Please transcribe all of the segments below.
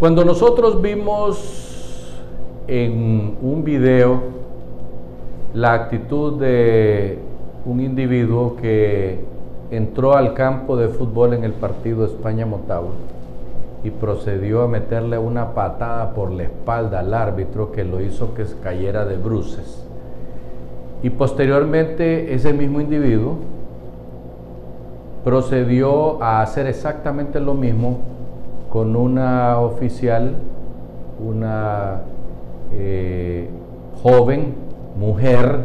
Cuando nosotros vimos en un video la actitud de un individuo que entró al campo de fútbol en el partido España-Motagua y procedió a meterle una patada por la espalda al árbitro que lo hizo que cayera de bruces. Y posteriormente ese mismo individuo procedió a hacer exactamente lo mismo con una oficial, una eh, joven mujer,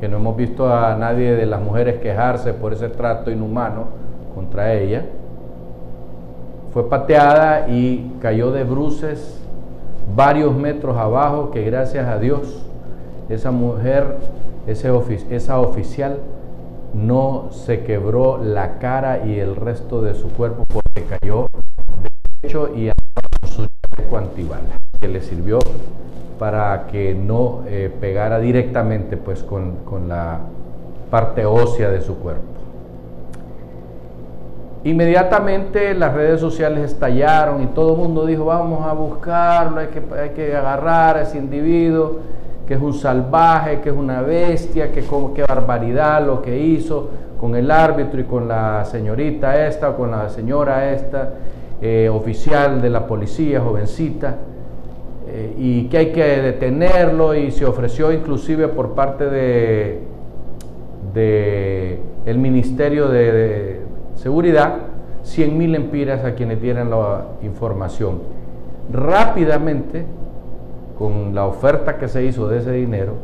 que no hemos visto a nadie de las mujeres quejarse por ese trato inhumano contra ella, fue pateada y cayó de bruces varios metros abajo, que gracias a Dios esa mujer, ese esa oficial, no se quebró la cara y el resto de su cuerpo porque cayó de hecho y con su chaleco que le sirvió para que no eh, pegara directamente pues con, con la parte ósea de su cuerpo. Inmediatamente las redes sociales estallaron y todo el mundo dijo, vamos a buscarlo, hay que, hay que agarrar a ese individuo, que es un salvaje, que es una bestia, que qué barbaridad lo que hizo con el árbitro y con la señorita esta, o con la señora esta, eh, oficial de la policía, jovencita, eh, y que hay que detenerlo y se ofreció inclusive por parte de, de el Ministerio de, Seguridad 100 mil empiras a quienes dieran la información. Rápidamente con la oferta que se hizo de ese dinero,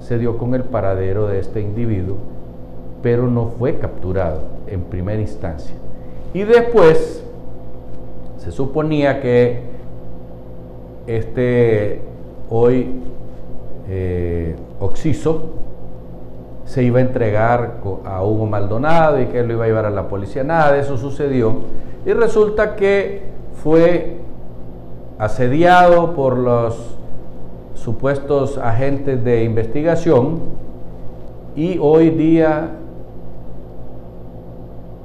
se dio con el paradero de este individuo, pero no fue capturado en primera instancia. Y después se suponía que este hoy eh, Oxiso se iba a entregar a Hugo Maldonado y que lo iba a llevar a la policía. Nada de eso sucedió. Y resulta que fue asediado por los supuestos agentes de investigación y hoy día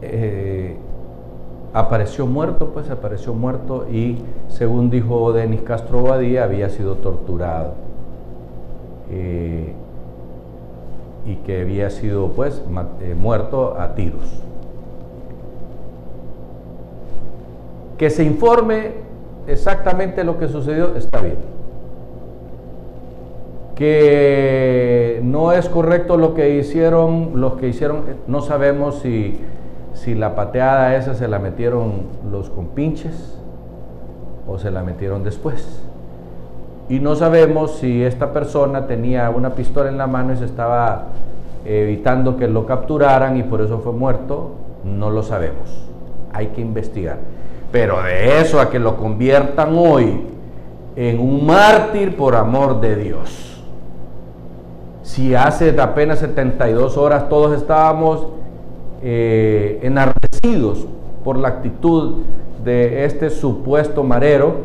eh, apareció muerto, pues apareció muerto y según dijo Denis Castro Badía había sido torturado eh, y que había sido pues eh, muerto a tiros. Que se informe exactamente lo que sucedió está bien que no es correcto lo que hicieron, los que hicieron, no sabemos si, si la pateada esa se la metieron los compinches o se la metieron después. Y no sabemos si esta persona tenía una pistola en la mano y se estaba evitando que lo capturaran y por eso fue muerto, no lo sabemos. Hay que investigar. Pero de eso a que lo conviertan hoy en un mártir por amor de Dios si hace apenas 72 horas todos estábamos eh, enardecidos por la actitud de este supuesto marero,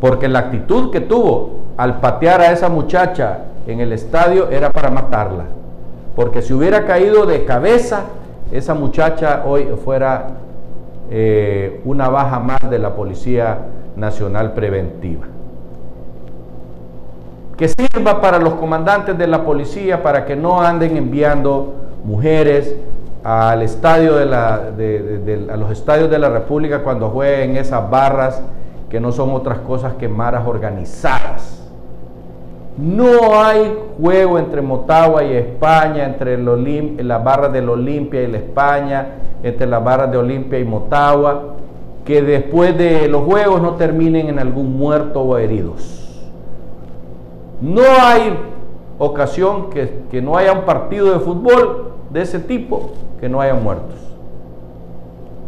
porque la actitud que tuvo al patear a esa muchacha en el estadio era para matarla, porque si hubiera caído de cabeza, esa muchacha hoy fuera eh, una baja más de la Policía Nacional Preventiva que sirva para los comandantes de la policía para que no anden enviando mujeres al estadio de la, a los estadios de la República cuando jueguen esas barras que no son otras cosas que maras organizadas. No hay juego entre Motagua y España, entre las barras del Olimpia y la España, entre las barras de Olimpia y Motagua, que después de los juegos no terminen en algún muerto o heridos. No hay ocasión que, no haya un partido de fútbol de ese tipo que no haya muertos.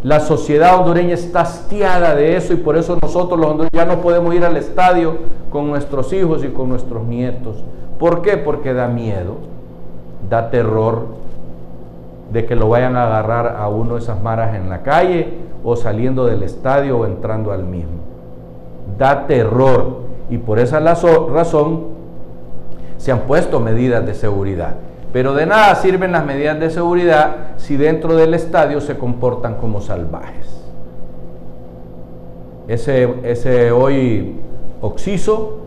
La sociedad hondureña está hastiada de eso y por eso nosotros los hondureños ya no podemos ir al estadio con nuestros hijos y con nuestros nietos. ¿Por qué? Porque da miedo, da terror de que lo vayan a agarrar a uno de esas maras en la calle o saliendo del estadio o entrando al mismo. Da terror y por esa razón se han puesto medidas de seguridad. Pero de nada sirven las medidas de seguridad si dentro del estadio se comportan como salvajes. ese, ese hoy Oxiso,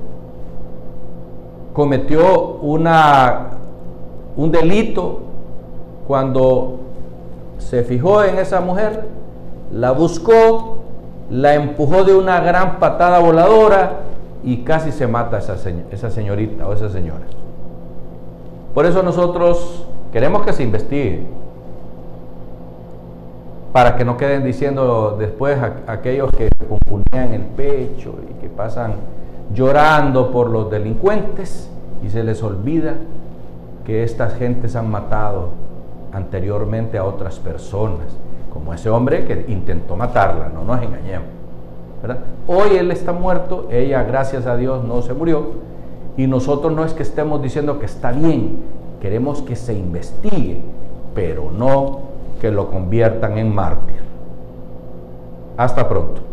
cometió una, un delito cuando se fijó en esa mujer, la buscó, la empujó de una gran patada voladora y casi se mata esa, esa señorita o esa señora. Por eso nosotros queremos que se investigue, para que no queden diciendo después aquellos que componían el pecho y que pasan llorando por los delincuentes y se les olvida que estas gentes han matado anteriormente a otras personas, como ese hombre que intentó matarla, no nos engañemos. Hoy él está muerto, ella gracias a Dios no se murió y nosotros no es que estemos diciendo que está bien, queremos que se investigue, pero no que lo conviertan en mártir. Hasta pronto.